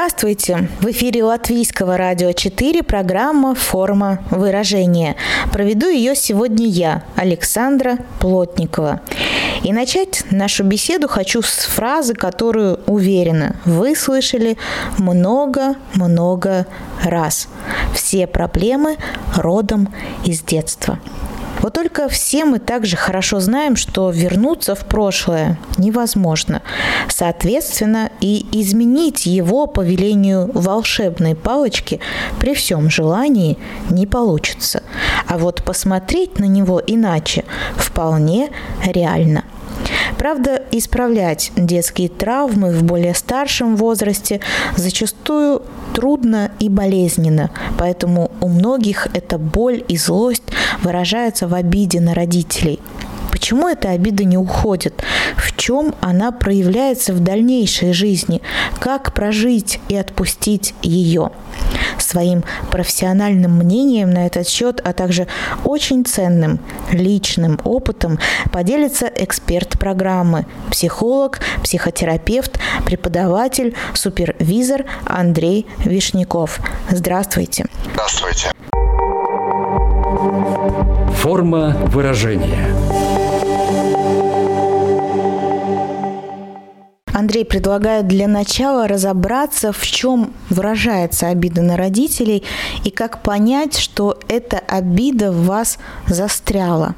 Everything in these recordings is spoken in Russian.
Здравствуйте! В эфире Латвийского радио 4 программа «Форма выражения». Проведу ее сегодня я, Александра Плотникова. И начать нашу беседу хочу с фразы, которую, уверена, вы слышали много-много раз. Все проблемы родом из детства. Вот только все мы также хорошо знаем, что вернуться в прошлое невозможно. Соответственно, и изменить его по велению волшебной палочки при всем желании не получится. А вот посмотреть на него иначе вполне реально. Правда, исправлять детские травмы в более старшем возрасте зачастую трудно и болезненно, поэтому у многих эта боль и злость выражаются в обиде на родителей. Почему эта обида не уходит? В чем она проявляется в дальнейшей жизни? Как прожить и отпустить ее? Своим профессиональным мнением на этот счет, а также очень ценным личным опытом поделится эксперт программы, психолог, психотерапевт, преподаватель, супервизор Андрей Вишняков. Здравствуйте. Здравствуйте. Форма выражения. Андрей предлагает для начала разобраться, в чем выражается обида на родителей и как понять, что эта обида в вас застряла.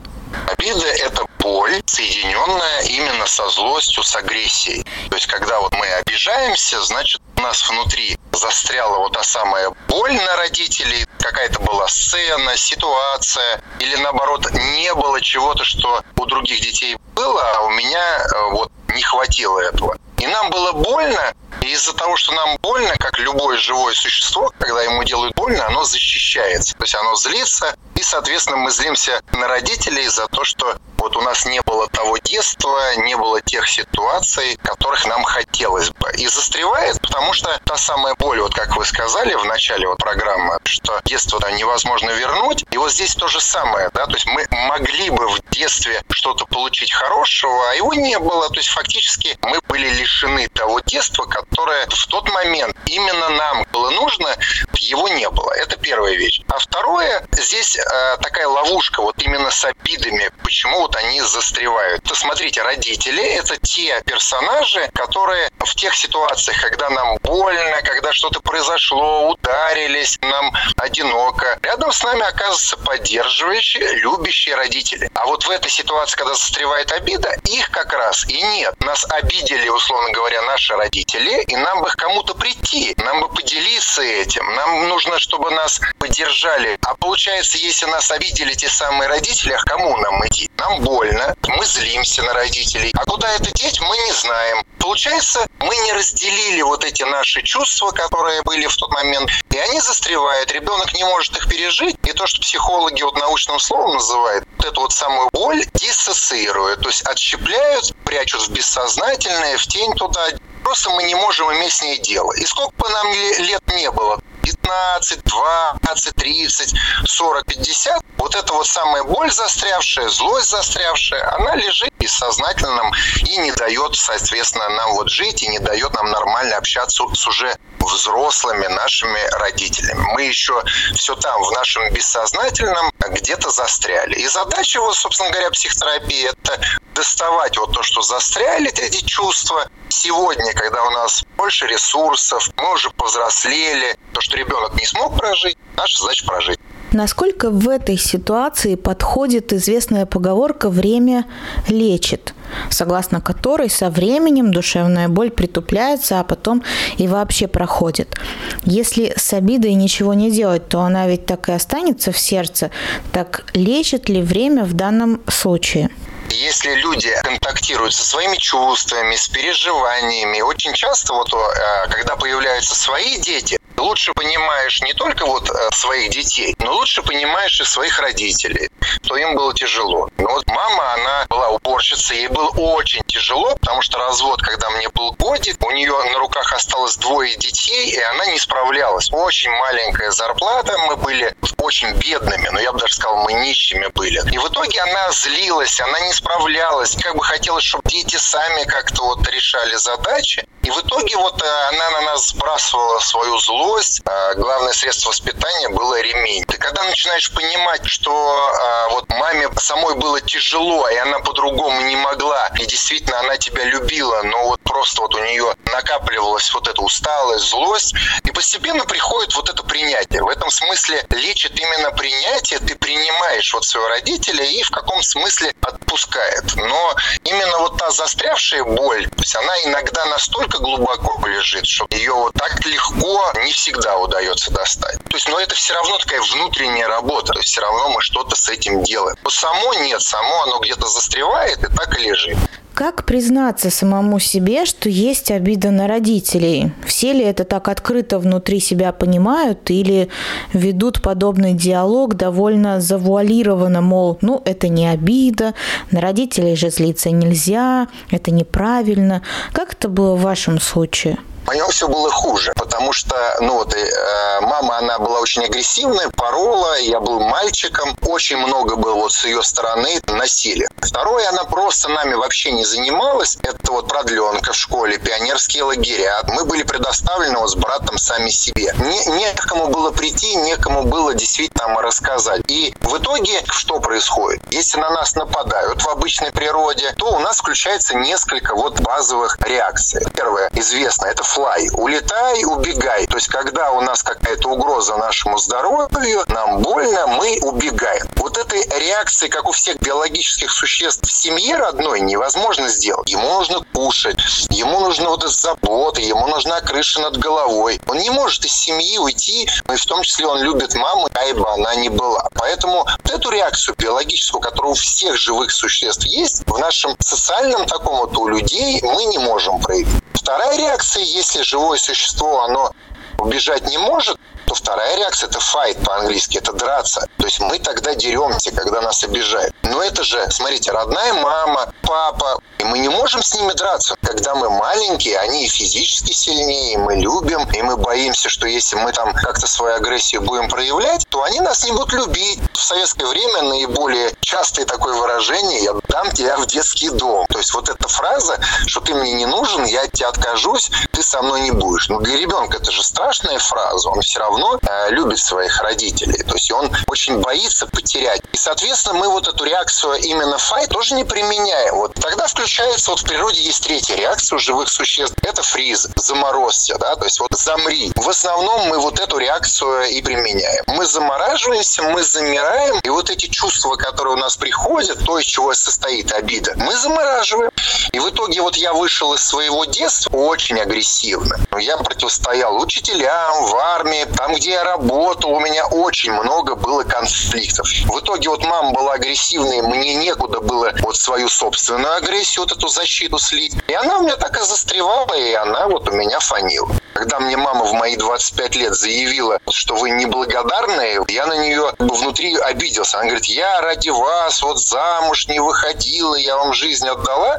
Обида – это боль, соединенная именно со злостью, с агрессией. То есть, когда вот мы обижаемся, значит, у нас внутри застряла вот та самая боль на родителей, какая-то была сцена, ситуация, или наоборот, не было чего-то, что у других детей было, а у меня э, вот не хватило этого. И нам было больно, и из-за того, что нам больно, как любое живое существо, когда ему делают больно, оно защищается. То есть оно злится, и, соответственно, мы злимся на родителей за то, что вот у нас не было того детства, не было тех ситуаций, которых нам хотелось бы. И застревает, потому что та самая боль, вот как вы сказали в начале вот программы, что детство да, невозможно вернуть. И вот здесь то же самое, да, то есть мы могли бы в детстве что-то получить хорошего, а его не было. То есть фактически мы были лишены того детства, которое в тот момент именно нам было нужно, его не было. Это первая вещь. А второе, здесь э, такая ловушка вот именно с обидами. Почему вот они застревают? То смотрите, родители – это те персонажи, которые в тех ситуациях, когда нам больно, когда что-то произошло, ударились, нам одиноко, рядом с нами оказываются поддерживающие, любящие родители. А вот в этой ситуации, когда застревает обида, их как раз и нет. Нас обидели, условно говоря, наши родители, и нам бы к кому-то прийти, нам бы поделиться этим, нам нужно, чтобы нас поддержали. А получается, если нас обидели те самые родители, а кому нам идти? Нам больно, мы злимся на родителей. А куда это деть, мы не знаем. Получается, мы не разделили вот эти наши чувства, которые были в тот момент, и они застревают. Ребенок не может их пережить. И то, что психологи вот научным словом называют, вот эту вот самую боль диссоциируют, то есть отщепляют, прячут в бессознательное, в тень туда. Просто мы не можем иметь с ней дело. И сколько бы нам лет не было, 15, 20, 30, 40, 50, вот эта вот самая боль застрявшая, злость застрявшая, она лежит бессознательном и не дает, соответственно, нам вот жить и не дает нам нормально общаться с уже взрослыми нашими родителями. Мы еще все там, в нашем бессознательном, где-то застряли. И задача, вот, собственно говоря, психотерапии – это доставать вот то, что застряли эти чувства. Сегодня, когда у нас больше ресурсов, мы уже повзрослели, то, что ребенок не смог прожить, наша задача прожить. Насколько в этой ситуации подходит известная поговорка «время лечит», согласно которой со временем душевная боль притупляется, а потом и вообще проходит. Если с обидой ничего не делать, то она ведь так и останется в сердце. Так лечит ли время в данном случае? если люди контактируют со своими чувствами, с переживаниями, очень часто вот, э, когда появляются свои дети, лучше понимаешь не только вот э, своих детей, но лучше понимаешь и своих родителей, то им было тяжело. Но вот мама, она была уборщицей, ей было очень тяжело, потому что развод, когда мне был годик, у нее на руках осталось двое детей, и она не справлялась. Очень маленькая зарплата, мы были очень бедными, но я бы даже сказал, мы нищими были. И в итоге она злилась, она не справлялась, как бы хотелось, чтобы дети сами как-то вот решали задачи. И в итоге вот э, она на нас сбрасывала свою злость. А главное средство воспитания было ремень. Ты когда начинаешь понимать, что а, вот маме самой было тяжело, и она по-другому не могла, и действительно она тебя любила, но вот просто вот у нее накапливалась вот эта усталость, злость, и постепенно приходит вот это принятие. В этом смысле лечит именно принятие, ты принимаешь вот своего родителя и в каком смысле отпускает. Но именно вот та застрявшая боль, то есть она иногда настолько глубоко лежит, что ее вот так легко не всегда удается достать. То есть, но это все равно такая внутренняя работа, то есть все равно мы что-то с этим делаем. Но само нет, само оно где-то застревает и так и лежит. Как признаться самому себе, что есть обида на родителей? Все ли это так открыто внутри себя понимают или ведут подобный диалог довольно завуалированно, мол, ну это не обида, на родителей же злиться нельзя, это неправильно. Как это было в вашем случае? Него все было хуже, потому что, ну вот, э, мама, она была очень агрессивная, порола, я был мальчиком, очень много было вот с ее стороны насилия. Второе, она просто нами вообще не занималась, это вот продленка в школе, пионерские лагеря. Мы были предоставлены вот с братом сами себе. Не, некому было прийти, некому было действительно нам рассказать. И в итоге что происходит? Если на нас нападают в обычной природе, то у нас включается несколько вот базовых реакций. Первое, известно, это fly, улетай, убегай. То есть, когда у нас какая-то угроза нашему здоровью, нам больно, мы убегаем. Вот этой реакции, как у всех биологических существ в семье родной, невозможно сделать. Ему нужно кушать, ему нужно вот эта забота, ему нужна крыша над головой. Он не может из семьи уйти, ну и в том числе он любит маму, ай бы она не была. Поэтому вот эту реакцию биологическую, которая у всех живых существ есть, в нашем социальном таком вот у людей мы не можем проявить. Вторая реакция, если живое существо, оно убежать не может, то вторая реакция – это fight по-английски, это драться. То есть мы тогда деремся, когда нас обижают. Но это же, смотрите, родная мама, папа, и мы не можем с ними драться. Когда мы маленькие, они физически сильнее, мы любим, и мы боимся, что если мы там как-то свою агрессию будем проявлять, то они нас не будут любить. В советское время наиболее частое такое выражение «я дам тебя в детский дом». То есть вот эта фраза, что ты мне не нужен, я от тебя откажусь, ты со мной не будешь. Но для ребенка это же страшная фраза, он все равно э, любит своих родителей. То есть он очень боится потерять. И, соответственно, мы вот эту реакцию именно фай тоже не применяем. Вот тогда включается, вот в природе есть третья реакция у живых существ. Это фриз, заморозься, да, то есть вот замри. В основном мы вот эту реакцию и применяем. Мы замораживаемся, мы замираем, и вот эти чувства, которые у нас приходят, то, из чего состоит обида, мы замораживаем. И в итоге вот я вышел из своего детства очень агрессивно. Я противостоял учителям, в армии, там, где я работал, у меня очень много было конфликтов. В итоге вот мама была агрессивной, мне некуда было вот свою собственную агрессию, вот эту защиту слить. И она у меня так и застревала, и она вот у меня фанила. Когда мне мама в мои 25 лет заявила, что вы неблагодарные, я на нее внутри обиделся. Она говорит, я ради вас вот замуж не выходила, я вам жизнь отдала.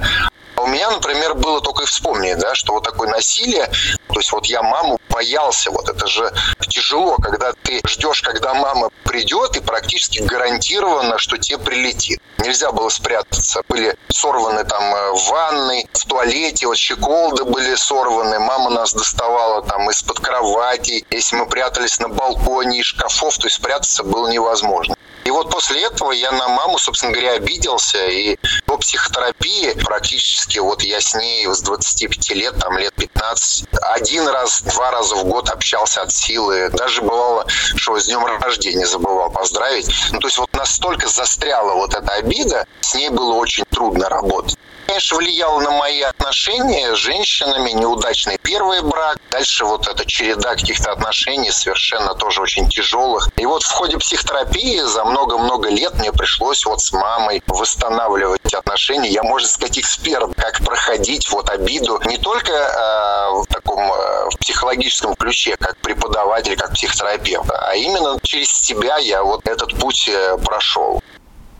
У меня, например, было только и вспомнить, да, что вот такое насилие, то есть вот я маму боялся, вот это же тяжело, когда ты ждешь, когда мама придет, и практически гарантированно, что тебе прилетит. Нельзя было спрятаться. Были сорваны там э, в ванной, в туалете, вот щеколды были сорваны, мама нас доставала там из-под кровати, если мы прятались на балконе из шкафов, то есть спрятаться было невозможно. И вот после этого я на маму, собственно говоря, обиделся. И по психотерапии практически вот я с ней с 25 лет, там лет 15, один раз, два раза в год общался от силы. Даже бывало, что с днем рождения забывал поздравить. Ну, то есть вот настолько застряла вот эта обида, с ней было очень трудно работать конечно, влияло на мои отношения с женщинами, неудачный первый брак, дальше вот эта череда каких-то отношений совершенно тоже очень тяжелых. И вот в ходе психотерапии за много-много лет мне пришлось вот с мамой восстанавливать отношения. Я, можно сказать, эксперт, как проходить вот обиду не только э, в таком э, в психологическом ключе, как преподаватель, как психотерапевт, а именно через себя я вот этот путь э, прошел.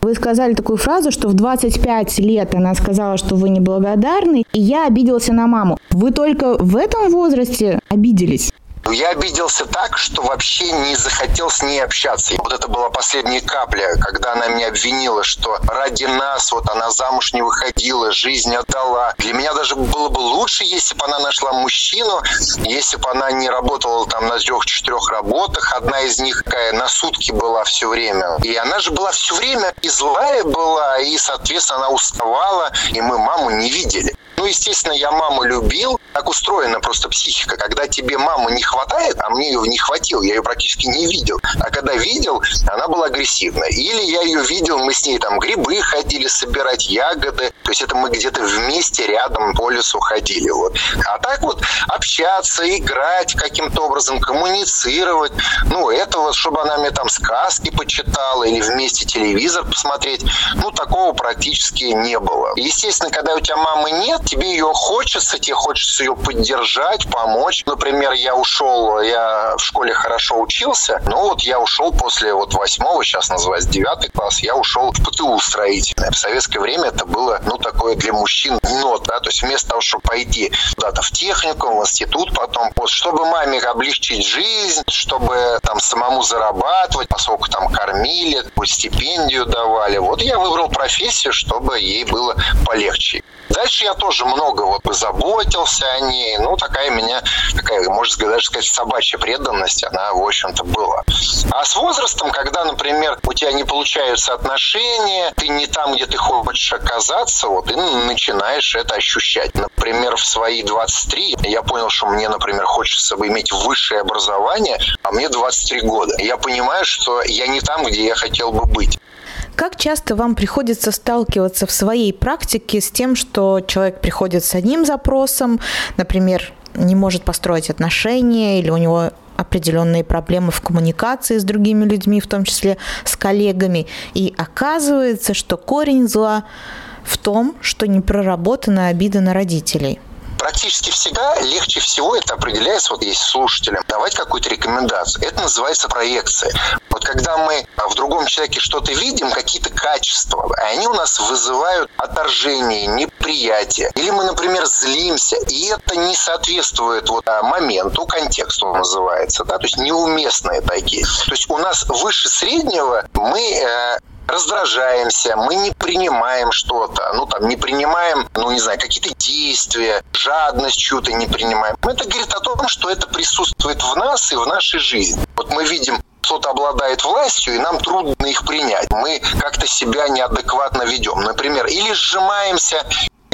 Вы сказали такую фразу, что в 25 лет она сказала, что вы неблагодарны, и я обиделся на маму. Вы только в этом возрасте обиделись? Я обиделся так, что вообще не захотел с ней общаться. Вот это была последняя капля, когда она меня обвинила, что ради нас вот она замуж не выходила, жизнь отдала. Для меня даже было бы лучше, если бы она нашла мужчину, если бы она не работала там на трех-четырех работах. Одна из них такая на сутки была все время. И она же была все время и злая была, и, соответственно, она уставала, и мы маму не видели. Ну, естественно, я маму любил. Так устроена просто психика. Когда тебе маму не хватает, а мне ее не хватило, я ее практически не видел. А когда видел, она была агрессивна. Или я ее видел, мы с ней там грибы ходили собирать, ягоды. То есть это мы где-то вместе рядом по лесу ходили. Вот. А так вот общаться, играть каким-то образом, коммуницировать. Ну, этого, чтобы она мне там сказки почитала или вместе телевизор посмотреть, ну, такого практически не было. Естественно, когда у тебя мамы нет, тебе ее хочется, тебе хочется ее поддержать, помочь. Например, я ушел, я в школе хорошо учился, но вот я ушел после вот восьмого, сейчас называется девятый класс, я ушел в ПТУ строительное. В советское время это было, ну, такое для мужчин дно, да, то есть вместо того, чтобы пойти куда-то в технику, в институт потом, чтобы маме облегчить жизнь, чтобы там самому зарабатывать, поскольку там кормили, стипендию давали. Вот я выбрал профессию, чтобы ей было полегче. Дальше я тоже много вот заботился о ней. Ну, такая меня, такая, можно даже сказать, собачья преданность, она, в общем-то, была. А с возрастом, когда, например, у тебя не получаются отношения, ты не там, где ты хочешь оказаться, вот, и начинаешь это ощущать. Например, в свои 23 я понял, что мне, например, хочется иметь высшее образование, а мне 23 года. Я понимаю, что я не там, где я хотел бы быть. Как часто вам приходится сталкиваться в своей практике с тем, что человек приходит с одним запросом, например, не может построить отношения или у него определенные проблемы в коммуникации с другими людьми, в том числе с коллегами. И оказывается, что корень зла в том, что не проработана обида на родителей – практически всегда легче всего это определяется, вот есть слушателям, давать какую-то рекомендацию. Это называется проекция. Вот когда мы в другом человеке что-то видим, какие-то качества, и они у нас вызывают отторжение, неприятие. Или мы, например, злимся, и это не соответствует вот а, моменту, контексту называется, да, то есть неуместные такие. То есть у нас выше среднего мы э, раздражаемся, мы не принимаем что-то, ну там не принимаем, ну не знаю, какие-то действия, жадность чью-то не принимаем. Это говорит о том, что это присутствует в нас и в нашей жизни. Вот мы видим кто-то обладает властью, и нам трудно их принять. Мы как-то себя неадекватно ведем. Например, или сжимаемся,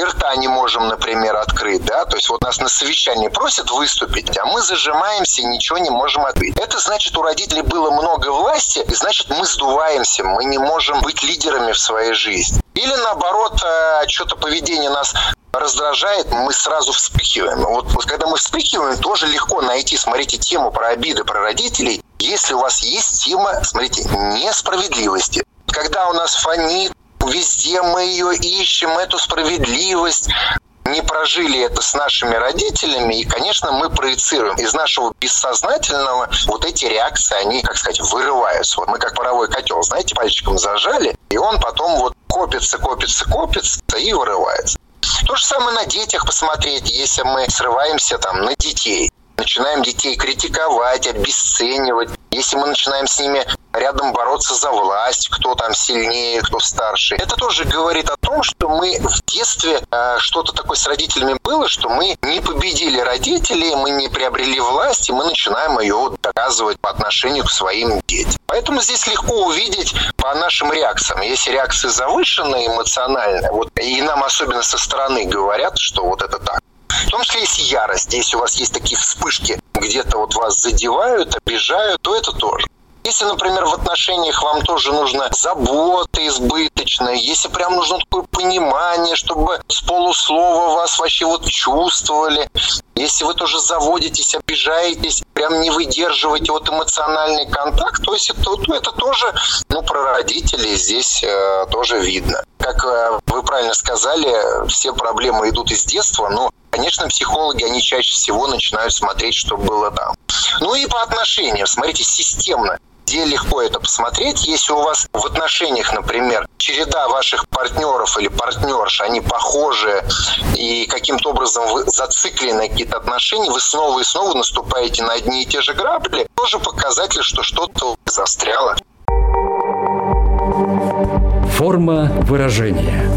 и рта не можем, например, открыть, да, то есть вот нас на совещании просят выступить, а мы зажимаемся и ничего не можем открыть. Это значит, у родителей было много власти, и значит, мы сдуваемся, мы не можем быть лидерами в своей жизни. Или наоборот, э, что-то поведение нас раздражает, мы сразу вспыхиваем. Вот, вот когда мы вспыхиваем, тоже легко найти, смотрите, тему про обиды, про родителей. Если у вас есть тема, смотрите, несправедливости. Когда у нас фонит, Везде мы ее ищем, эту справедливость. Не прожили это с нашими родителями, и, конечно, мы проецируем. Из нашего бессознательного вот эти реакции, они, как сказать, вырываются. Вот мы как паровой котел, знаете, пальчиком зажали, и он потом вот копится, копится, копится и вырывается. То же самое на детях посмотреть, если мы срываемся там на детей начинаем детей критиковать, обесценивать, если мы начинаем с ними рядом бороться за власть, кто там сильнее, кто старше, это тоже говорит о том, что мы в детстве э, что-то такое с родителями было, что мы не победили родителей, мы не приобрели власть, и мы начинаем ее доказывать по отношению к своим детям. Поэтому здесь легко увидеть по нашим реакциям. Если реакция завышенная, эмоциональная, вот, и нам особенно со стороны говорят, что вот это так, в том числе есть ярость. Если у вас есть такие вспышки, где-то вот вас задевают, обижают, то это тоже. Если, например, в отношениях вам тоже нужна забота избыточная, если прям нужно такое понимание, чтобы с полуслова вас вообще вот чувствовали, если вы тоже заводитесь, обижаетесь, прям не выдерживаете вот эмоциональный контакт, то есть это, это тоже, ну, про родителей здесь э, тоже видно. Как э, вы правильно сказали, все проблемы идут из детства, но Конечно, психологи, они чаще всего начинают смотреть, что было там. Ну и по отношениям. Смотрите, системно где легко это посмотреть. Если у вас в отношениях, например, череда ваших партнеров или партнерш, они похожи, и каким-то образом вы зациклены на какие-то отношения, вы снова и снова наступаете на одни и те же грабли, тоже показатель, что что-то застряло. Форма выражения.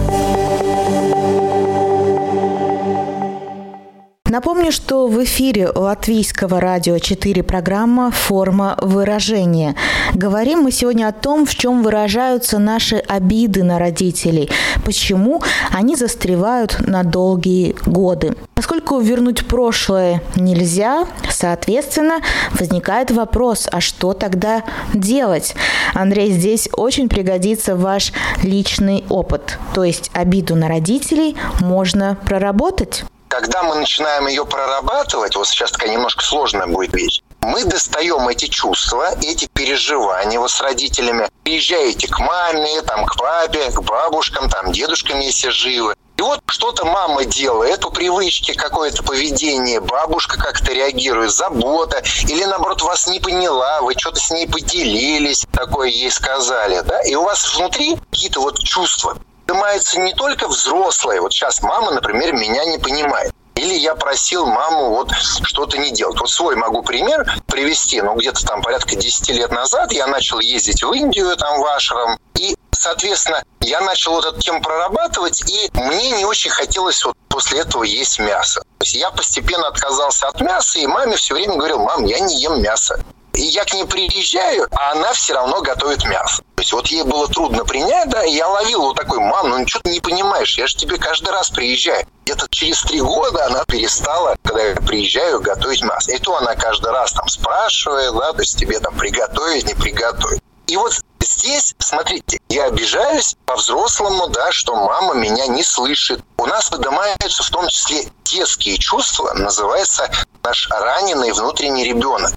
Напомню, что в эфире Латвийского радио 4 программа «Форма выражения». Говорим мы сегодня о том, в чем выражаются наши обиды на родителей, почему они застревают на долгие годы. Поскольку вернуть прошлое нельзя, соответственно, возникает вопрос, а что тогда делать? Андрей, здесь очень пригодится ваш личный опыт, то есть обиду на родителей можно проработать. Когда мы начинаем ее прорабатывать, вот сейчас такая немножко сложная будет вещь, мы достаем эти чувства, эти переживания вот с родителями. Приезжаете к маме, там, к папе, к бабушкам, там, дедушкам, если живы. И вот что-то мама делает, по привычке какое-то поведение, бабушка как-то реагирует, забота, или наоборот вас не поняла, вы что-то с ней поделились, такое ей сказали, да, и у вас внутри какие-то вот чувства поднимается не только взрослые. Вот сейчас мама, например, меня не понимает. Или я просил маму вот что-то не делать. Вот свой могу пример привести. Ну, где-то там порядка 10 лет назад я начал ездить в Индию, там, в Ашрам. И, соответственно, я начал вот эту тему прорабатывать, и мне не очень хотелось вот после этого есть мясо. То есть я постепенно отказался от мяса, и маме все время говорил, мам, я не ем мясо. И я к ней приезжаю, а она все равно готовит мясо. То есть вот ей было трудно принять, да, и я ловил вот такой, мам, ну ничего ты не понимаешь, я же тебе каждый раз приезжаю. Где-то через три года она перестала, когда я приезжаю, готовить мясо. И то она каждый раз там спрашивает, да, то есть тебе там приготовить, не приготовить. И вот здесь, смотрите, я обижаюсь по-взрослому, да, что мама меня не слышит. У нас поднимаются в том числе детские чувства, называется наш раненый внутренний ребенок.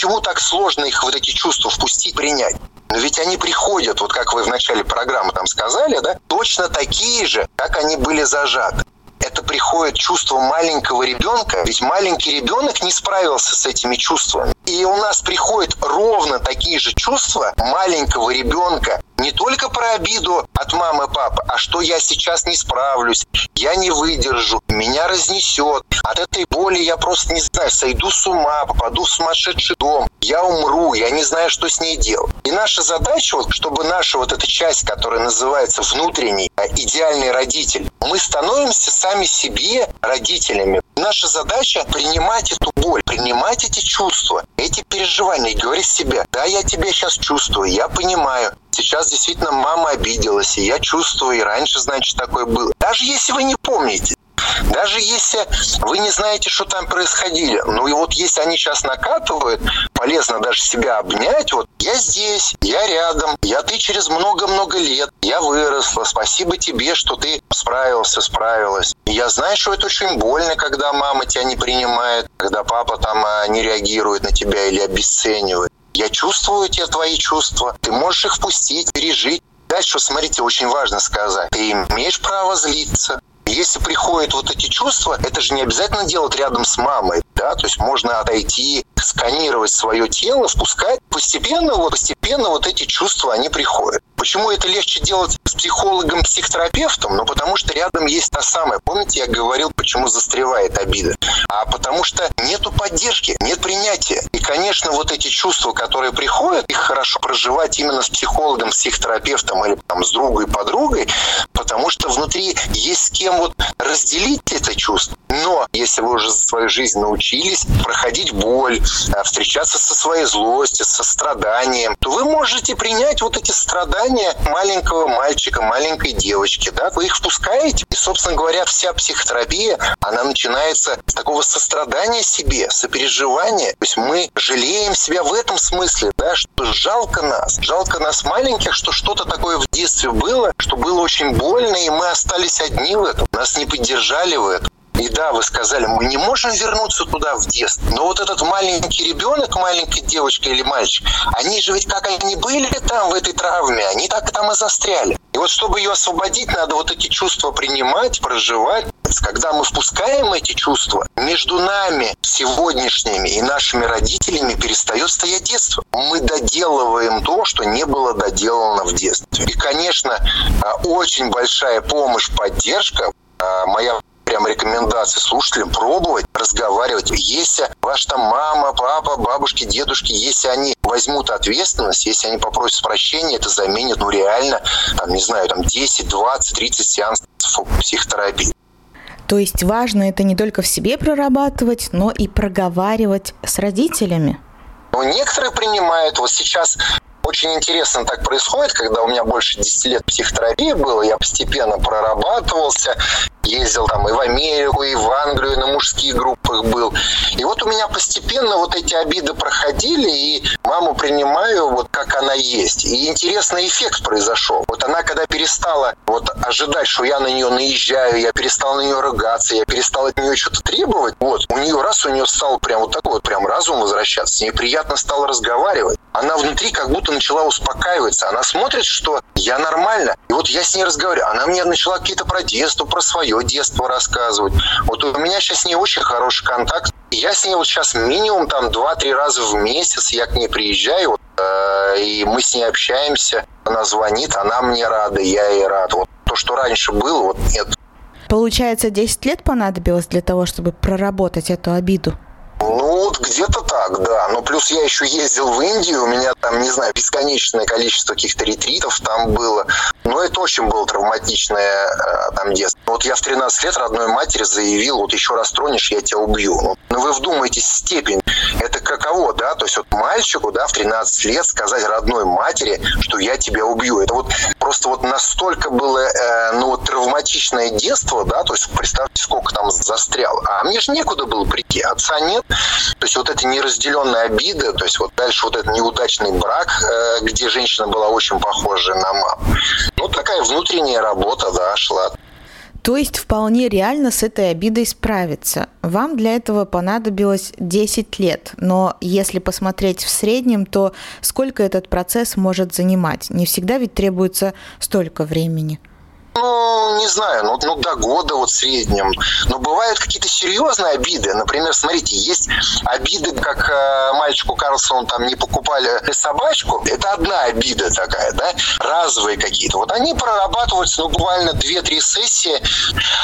Почему так сложно их вот эти чувства впустить, принять? Но ведь они приходят, вот как вы в начале программы там сказали, да, точно такие же, как они были зажаты это приходит чувство маленького ребенка, ведь маленький ребенок не справился с этими чувствами. И у нас приходят ровно такие же чувства маленького ребенка, не только про обиду от мамы папы, а что я сейчас не справлюсь, я не выдержу, меня разнесет. От этой боли я просто не знаю, сойду с ума, попаду в сумасшедший дом, я умру, я не знаю, что с ней делать. И наша задача, вот, чтобы наша вот эта часть, которая называется внутренний а, идеальный родитель, мы становимся сами себе родителями. Наша задача принимать эту боль, принимать эти чувства, эти переживания говорить себе, да, я тебя сейчас чувствую, я понимаю, Сейчас действительно мама обиделась, и я чувствую, и раньше, значит, такое было. Даже если вы не помните, даже если вы не знаете, что там происходило, ну и вот если они сейчас накатывают, полезно даже себя обнять, вот я здесь, я рядом, я ты через много-много лет, я выросла, спасибо тебе, что ты справился, справилась. Я знаю, что это очень больно, когда мама тебя не принимает, когда папа там а, не реагирует на тебя или обесценивает. Я чувствую те твои чувства. Ты можешь их впустить, пережить. Дальше, смотрите, очень важно сказать. Ты имеешь право злиться. Если приходят вот эти чувства, это же не обязательно делать рядом с мамой, да, то есть можно отойти, сканировать свое тело, впускать. Постепенно, вот, постепенно вот эти чувства, они приходят. Почему это легче делать с психологом, психотерапевтом? Ну, потому что рядом есть та самая. Помните, я говорил, почему застревает обида? А потому что нету поддержки, нет принятия. И, конечно, вот эти чувства, которые приходят, их хорошо проживать именно с психологом, психотерапевтом или там с другой подругой, потому что внутри есть с кем вот разделить это чувство. Но если вы уже за свою жизнь научились проходить боль, а, встречаться со своей злостью, со страданием, то вы можете принять вот эти страдания маленького мальчика, маленькой девочки. Да? Вы их впускаете. И, собственно говоря, вся психотерапия, она начинается с такого сострадания себе, сопереживания. То есть мы жалеем себя в этом смысле, да, что жалко нас. Жалко нас маленьких, что что-то такое в детстве было, что было очень больно, и мы остались одни в этом. Нас не поддержали в этом. И да, вы сказали, мы не можем вернуться туда в детство. Но вот этот маленький ребенок, маленькая девочка или мальчик, они же ведь как они были там, в этой травме, они так там и застряли. И вот чтобы ее освободить, надо вот эти чувства принимать, проживать. Когда мы впускаем эти чувства, между нами сегодняшними и нашими родителями перестает стоять детство. Мы доделываем то, что не было доделано в детстве. И, конечно, а, очень большая помощь, поддержка а, моя прям рекомендации слушателям пробовать разговаривать. Если ваш там мама, папа, бабушки, дедушки, если они возьмут ответственность, если они попросят прощения, это заменит, ну, реально, там, не знаю, там 10, 20, 30 сеансов психотерапии. То есть важно это не только в себе прорабатывать, но и проговаривать с родителями. Ну, некоторые принимают. Вот сейчас очень интересно так происходит, когда у меня больше 10 лет психотерапии было, я постепенно прорабатывался, ездил там и в Америку, и в Англию, на мужских группах был. И вот у меня постепенно вот эти обиды проходили, и маму принимаю вот как она есть. И интересный эффект произошел. Вот она, когда перестала вот ожидать, что я на нее наезжаю, я перестал на нее ругаться, я перестал от нее что-то требовать, вот, у нее раз, у нее стал прям вот такой вот прям разум возвращаться, с приятно стало разговаривать. Она внутри как будто начала успокаиваться. Она смотрит, что я нормально. И вот я с ней разговариваю. Она мне начала какие-то про детство, про свое детство рассказывать. Вот у меня сейчас с ней очень хороший контакт. Я с ней вот сейчас минимум там 2-3 раза в месяц я к ней приезжаю, э, и мы с ней общаемся. Она звонит, она мне рада, я ей рад. Вот то, что раньше было, вот нет. Получается, 10 лет понадобилось для того, чтобы проработать эту обиду? Ну, вот где-то так, да. Ну, плюс я еще ездил в Индию, у меня там, не знаю, бесконечное количество каких-то ретритов там было. Но это очень было травматичное э, там детство. Вот я в 13 лет родной матери заявил, вот еще раз тронешь, я тебя убью. Ну, ну вы вдумайтесь, степень. Это каково, да? То есть вот мальчику, да, в 13 лет сказать родной матери, что я тебя убью. Это вот просто вот настолько было, э, ну, травматичное детство, да, то есть представьте, сколько там застрял. А мне же некуда было прийти, отца нет. То есть вот эта неразделенная обида, то есть вот дальше вот этот неудачный брак, э, где женщина была очень похожа на маму. Ну, такая внутренняя работа, да, шла. То есть вполне реально с этой обидой справиться. Вам для этого понадобилось 10 лет, но если посмотреть в среднем, то сколько этот процесс может занимать? Не всегда ведь требуется столько времени. Ну, не знаю, ну, ну до года вот в среднем. Но бывают какие-то серьезные обиды. Например, смотрите, есть обиды, как э, мальчику Карлсону там не покупали собачку. Это одна обида такая, да, разовые какие-то. Вот они прорабатываются, ну, буквально 2-3 сессии.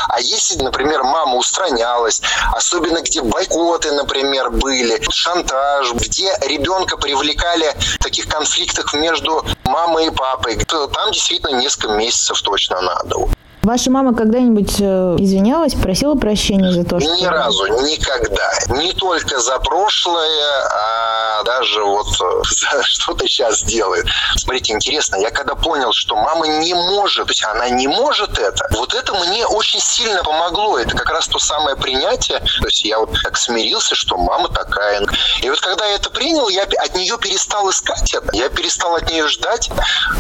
А если, например, мама устранялась, особенно где бойкоты, например, были, шантаж, где ребенка привлекали в таких конфликтах между мамой и то там действительно несколько месяцев точно надо. Ваша мама когда-нибудь э, извинялась, просила прощения за то, что... Ни разу, никогда. Не только за прошлое, а даже вот э, за что-то сейчас делает. Смотрите, интересно, я когда понял, что мама не может, то есть она не может это, вот это мне очень сильно помогло. Это как раз то самое принятие. То есть я вот так смирился, что мама такая. И вот когда я это принял, я от нее перестал искать это. Я перестал от нее ждать.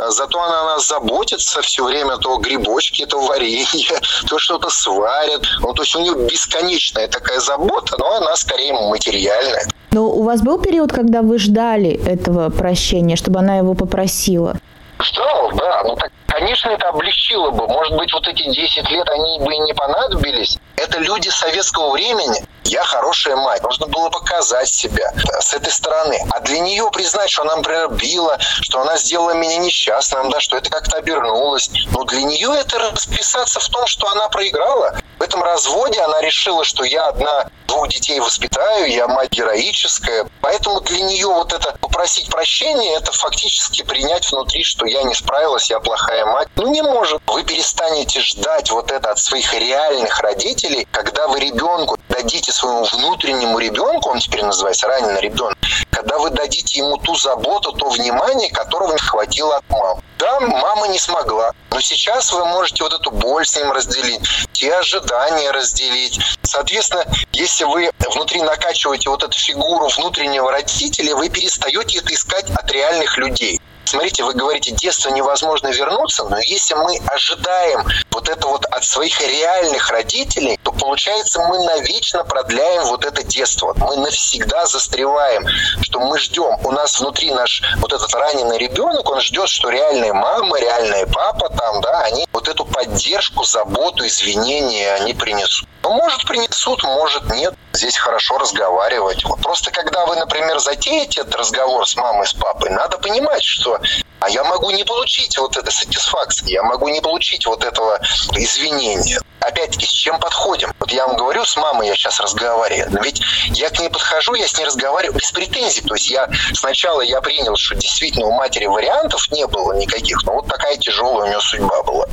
А зато она нас заботится все время, то грибочки, то варенье, то что-то сварят. Ну, то есть у нее бесконечная такая забота, но она скорее материальная. Но у вас был период, когда вы ждали этого прощения, чтобы она его попросила? Ждал, да. Ну, так, конечно, это облегчило бы. Может быть, вот эти 10 лет, они бы и не понадобились. Это люди советского времени. Я хорошая мать. Нужно было показать себя с этой стороны. А для нее признать, что она, например, била, что она сделала меня несчастным, да, что это как-то обернулось. Но для нее это расписаться в том, что она проиграла. В этом разводе она решила, что я одна двух детей воспитаю, я мать героическая. Поэтому для нее вот это попросить прощения, это фактически принять внутри, что я не справилась, я плохая мать. Ну, не может. Вы перестанете ждать вот это от своих реальных родителей, когда вы ребенку дадите своему внутреннему ребенку, он теперь называется раненый ребенок, когда вы дадите ему ту заботу, то внимание, которого не хватило от мамы. Да, мама не смогла, но сейчас вы можете вот эту боль с ним разделить, те ожидания разделить. Соответственно, если вы внутри накачиваете вот эту фигуру внутреннего родителя, вы перестаете это искать от реальных людей. Смотрите, вы говорите, детство невозможно вернуться, но если мы ожидаем вот это вот от своих реальных родителей, то получается мы навечно продляем вот это детство. Мы навсегда застреваем, что мы ждем. У нас внутри наш вот этот раненый ребенок, он ждет, что реальные мама, реальные папа там, да, они вот эту поддержку, заботу, извинения они принесут. Ну, может, принесут, может, нет. Здесь хорошо разговаривать. Вот просто когда вы, например, затеете этот разговор с мамой, с папой, надо понимать, что а я могу не получить вот этой сатисфакции, я могу не получить вот этого извинения. Опять-таки, с чем подходим? Вот я вам говорю, с мамой я сейчас разговариваю, но ведь я к ней подхожу, я с ней разговариваю без претензий. То есть я сначала я принял, что действительно у матери вариантов не было никаких, но вот такая тяжелая у нее судьба была.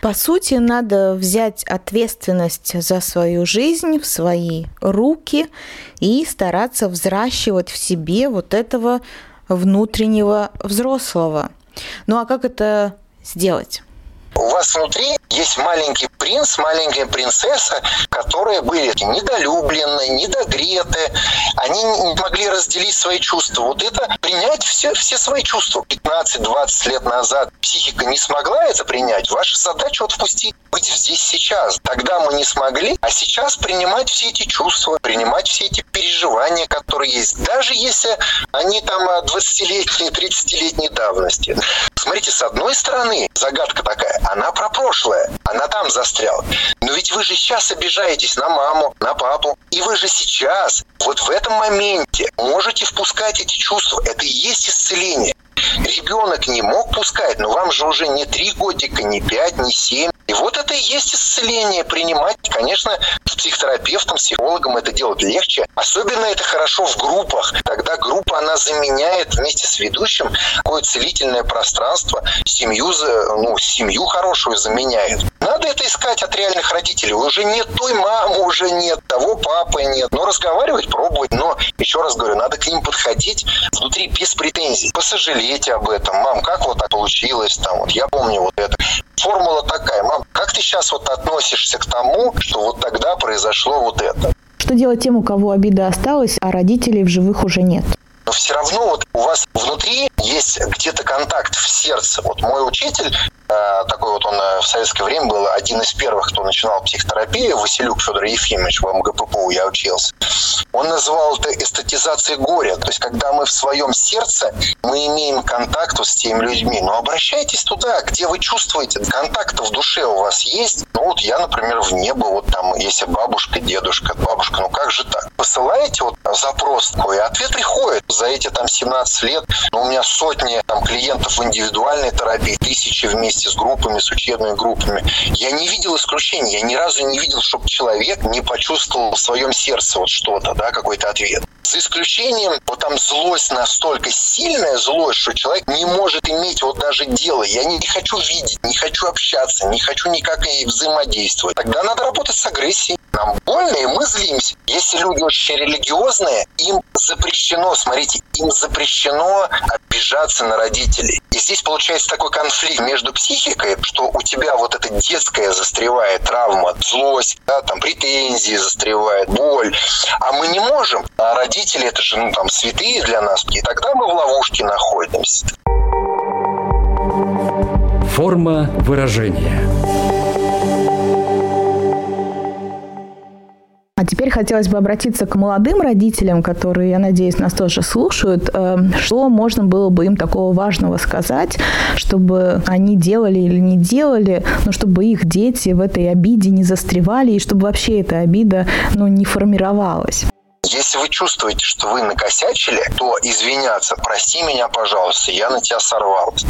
По сути, надо взять ответственность за свою жизнь в свои руки и стараться взращивать в себе вот этого внутреннего взрослого. Ну а как это сделать? У вас внутри есть маленький принц, маленькая принцесса, которые были недолюблены, недогреты, они не могли разделить свои чувства. Вот это принять все, все свои чувства. 15-20 лет назад психика не смогла это принять. Ваша задача вот впустить, быть здесь сейчас. Тогда мы не смогли, а сейчас принимать все эти чувства, принимать все эти переживания, которые есть. Даже если они там 20-летней, 30-летней давности. Смотрите, с одной стороны, загадка такая, она про прошлое, она там застряла. Но ведь вы же сейчас обижаетесь на маму, на папу, и вы же сейчас, вот в этом моменте, можете впускать эти чувства. Это и есть исцеление. Ребенок не мог пускать, но вам же уже не три годика, не пять, не семь. И вот это и есть исцеление принимать. Конечно, с психотерапевтом, с психологом это делать легче. Особенно это хорошо в группах. Тогда группа, она заменяет вместе с ведущим какое целительное пространство, семью, ну, семью хорошую заменяет. Надо это искать от реальных родителей. Уже нет той мамы, уже нет того папы, нет. Но разговаривать, пробовать. Но, еще раз говорю, надо к ним подходить внутри без претензий. Посожалеть об этом. Мам, как вот так получилось? Там, вот я помню вот это. Формула такая. Мам, как ты сейчас вот относишься к тому, что вот тогда произошло вот это? Что делать тем, у кого обида осталась, а родителей в живых уже нет? но все равно вот у вас внутри есть где-то контакт в сердце. Вот мой учитель, такой вот он э, в советское время был один из первых, кто начинал психотерапию, Василюк Федор Ефимович, в МГППУ я учился. Он называл это эстетизацией горя. То есть, когда мы в своем сердце, мы имеем контакт с теми людьми. Но обращайтесь туда, где вы чувствуете, контакт в душе у вас есть. Ну вот я, например, в небо, вот там, если бабушка, дедушка, бабушка, ну как же так? Посылаете вот запрос такой, и ответ приходит за эти там 17 лет ну, у меня сотни там, клиентов в индивидуальной терапии, тысячи вместе с группами, с учебными группами. Я не видел исключений, я ни разу не видел, чтобы человек не почувствовал в своем сердце вот что-то, да, какой-то ответ. За исключением, вот там злость настолько сильная злость, что человек не может иметь вот даже дело. Я не хочу видеть, не хочу общаться, не хочу никак и взаимодействовать. Тогда надо работать с агрессией. Нам больно, и мы злимся. Если люди очень религиозные, им запрещено, смотрите, им запрещено обижаться на родителей. И здесь получается такой конфликт между психикой, что у тебя вот эта детская застревает травма, злость, да, там претензии застревает, боль. А мы не можем. А родители это же ну, там святые для нас. И тогда мы в ловушке находимся. Форма выражения. Теперь хотелось бы обратиться к молодым родителям, которые, я надеюсь, нас тоже слушают. Э, что можно было бы им такого важного сказать, чтобы они делали или не делали, но чтобы их дети в этой обиде не застревали и чтобы вообще эта обида ну, не формировалась? Если вы чувствуете, что вы накосячили, то извиняться, прости меня, пожалуйста, я на тебя сорвался.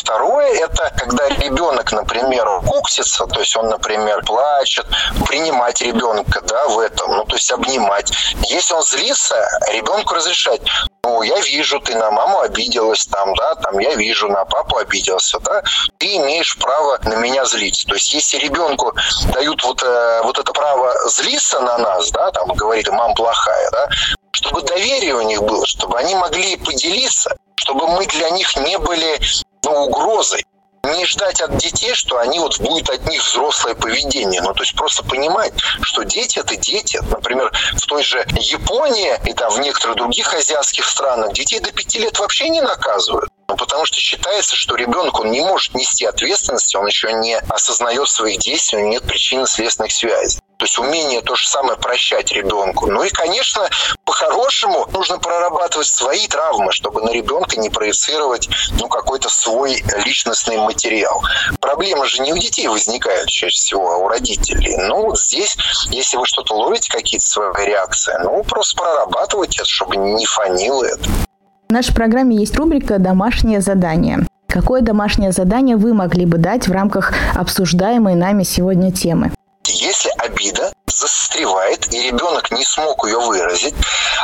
Второе – это когда ребенок, например, куксится, то есть он, например, плачет, принимать ребенка да, в этом, ну, то есть обнимать. Если он злится, ребенку разрешать. Ну, я вижу, ты на маму обиделась, там, да, там, я вижу, на папу обиделся, да, ты имеешь право на меня злиться. То есть, если ребенку дают вот, э, вот это право злиться на нас, да, там, говорит, мама плохая, да, чтобы доверие у них было, чтобы они могли поделиться, чтобы мы для них не были ну, угрозой. Не ждать от детей, что они вот будет от них взрослое поведение. Ну, то есть просто понимать, что дети это дети. Например, в той же Японии и там в некоторых других азиатских странах детей до пяти лет вообще не наказывают. Ну, потому что считается, что ребенок, он не может нести ответственности, он еще не осознает своих действий, у него нет причинно-следственных связей. То есть умение то же самое прощать ребенку. Ну и, конечно, по-хорошему нужно прорабатывать свои травмы, чтобы на ребенка не проецировать ну, какой-то свой личностный материал. Проблемы же не у детей возникают чаще всего, а у родителей. Ну вот здесь, если вы что-то ловите, какие-то свои реакции, ну просто прорабатывайте это, чтобы не фанило это. В нашей программе есть рубрика «Домашнее задание». Какое домашнее задание вы могли бы дать в рамках обсуждаемой нами сегодня темы? Если обида застревает, и ребенок не смог ее выразить,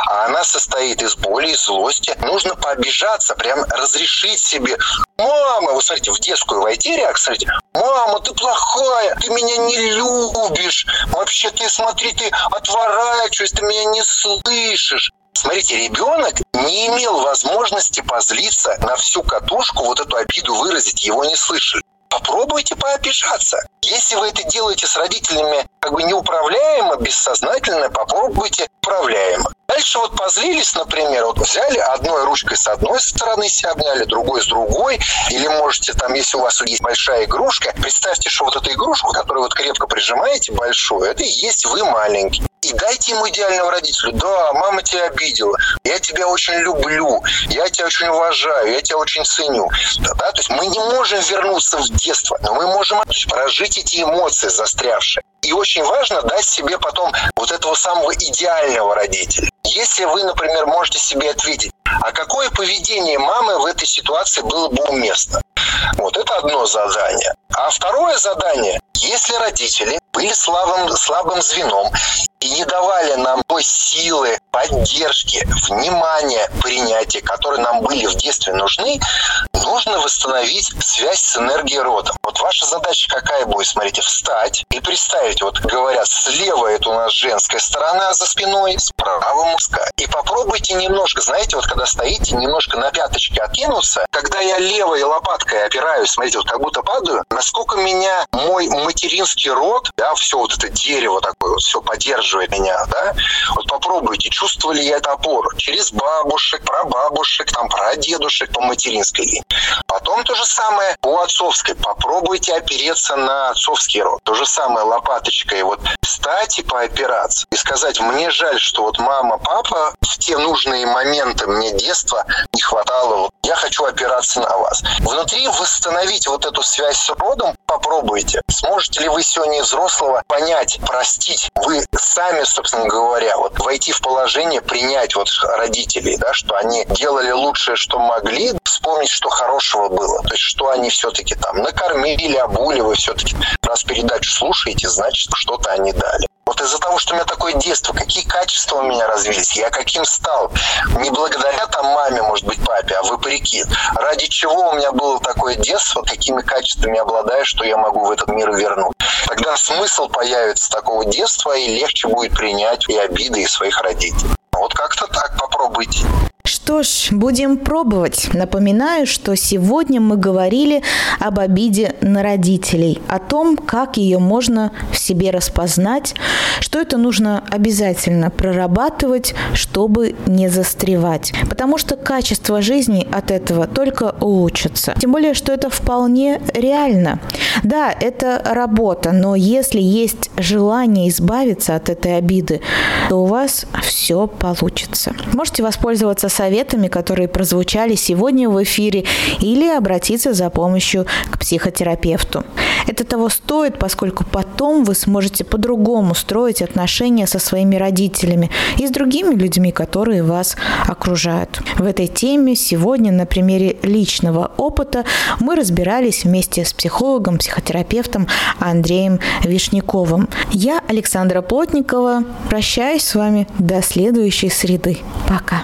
а она состоит из боли, из злости, нужно пообижаться, прям разрешить себе. Мама, вы смотрите, в детскую войти реакция, смотрите, мама, ты плохая, ты меня не любишь, вообще ты, смотри, ты отворачиваешься, ты меня не слышишь. Смотрите, ребенок не имел возможности позлиться на всю катушку, вот эту обиду выразить, его не слышали попробуйте пообижаться. Если вы это делаете с родителями как бы неуправляемо, бессознательно, попробуйте управляемо. Дальше вот позлились, например, вот взяли одной ручкой с одной стороны себя обняли, другой с другой, или можете там, если у вас есть большая игрушка, представьте, что вот эту игрушку, которую вот крепко прижимаете, большую, это и есть вы маленький. И дайте ему идеального родителя. Да, мама тебя обидела, я тебя очень люблю, я тебя очень уважаю, я тебя очень ценю. Да, да? То есть мы не можем вернуться в детство, но мы можем прожить эти эмоции застрявшие. И очень важно дать себе потом вот этого самого идеального родителя. Если вы, например, можете себе ответить, а какое поведение мамы в этой ситуации было бы уместно? Одно задание. А второе задание, если родители были слабым, слабым звеном и не давали нам той силы, поддержки, внимания, принятия, которые нам были в детстве нужны, нужно восстановить связь с энергией рода. Вот ваша задача какая будет? Смотрите, встать и представить, вот говорят, слева это у нас женская сторона за спиной, справа мужская. И попробуйте немножко, знаете, вот когда стоите, немножко на пяточки откинуться, когда я левой лопаткой опираюсь, смотрите, вот как будто падаю, насколько меня мой материнский род, да, все вот это дерево такое, вот все поддерживает меня, да, вот попробуйте, чувствовали я эту опору через бабушек, прабабушек, там, прадедушек по материнской линии. Потом то же самое по отцовской. Попробуйте опереться на отцовский род. То же самое лопаточкой вот встать и поопираться. И сказать, мне жаль, что вот мама, папа в те нужные моменты мне детства не хватало. Вот я хочу опираться на вас. Внутри восстановить вот эту связь с родом попробуйте. Сможете ли вы сегодня взрослого понять, простить? Вы сами, собственно говоря, вот войти в положение, принять вот родителей, да, что они делали лучшее, что могли, вспомнить, что хорошего было. То есть, что они все-таки там накормили, обули, вы все-таки раз передачу слушаете, значит, что-то они дали. Вот из-за того, что у меня такое детство, какие качества у меня развились, я каким стал. Не благодаря там маме, может быть, папе, а вопреки. Ради чего у меня было такое детство, какими качествами обладаю, что я могу в этот мир вернуть. Тогда смысл появится такого детства, и легче будет принять и обиды, и своих родителей. Вот как-то так попробуйте. Что ж, будем пробовать. Напоминаю, что сегодня мы говорили об обиде на родителей, о том, как ее можно в себе распознать, что это нужно обязательно прорабатывать, чтобы не застревать. Потому что качество жизни от этого только улучшится. Тем более, что это вполне реально. Да, это работа, но если есть желание избавиться от этой обиды, то у вас все получится. Можете воспользоваться советами, которые прозвучали сегодня в эфире, или обратиться за помощью к психотерапевту. Это того стоит, поскольку потом вы сможете по-другому строить отношения со своими родителями и с другими людьми, которые вас окружают. В этой теме сегодня на примере личного опыта мы разбирались вместе с психологом, психотерапевтом Андреем Вишняковым. Я, Александра Плотникова, прощаюсь с вами до следующей среды. Пока.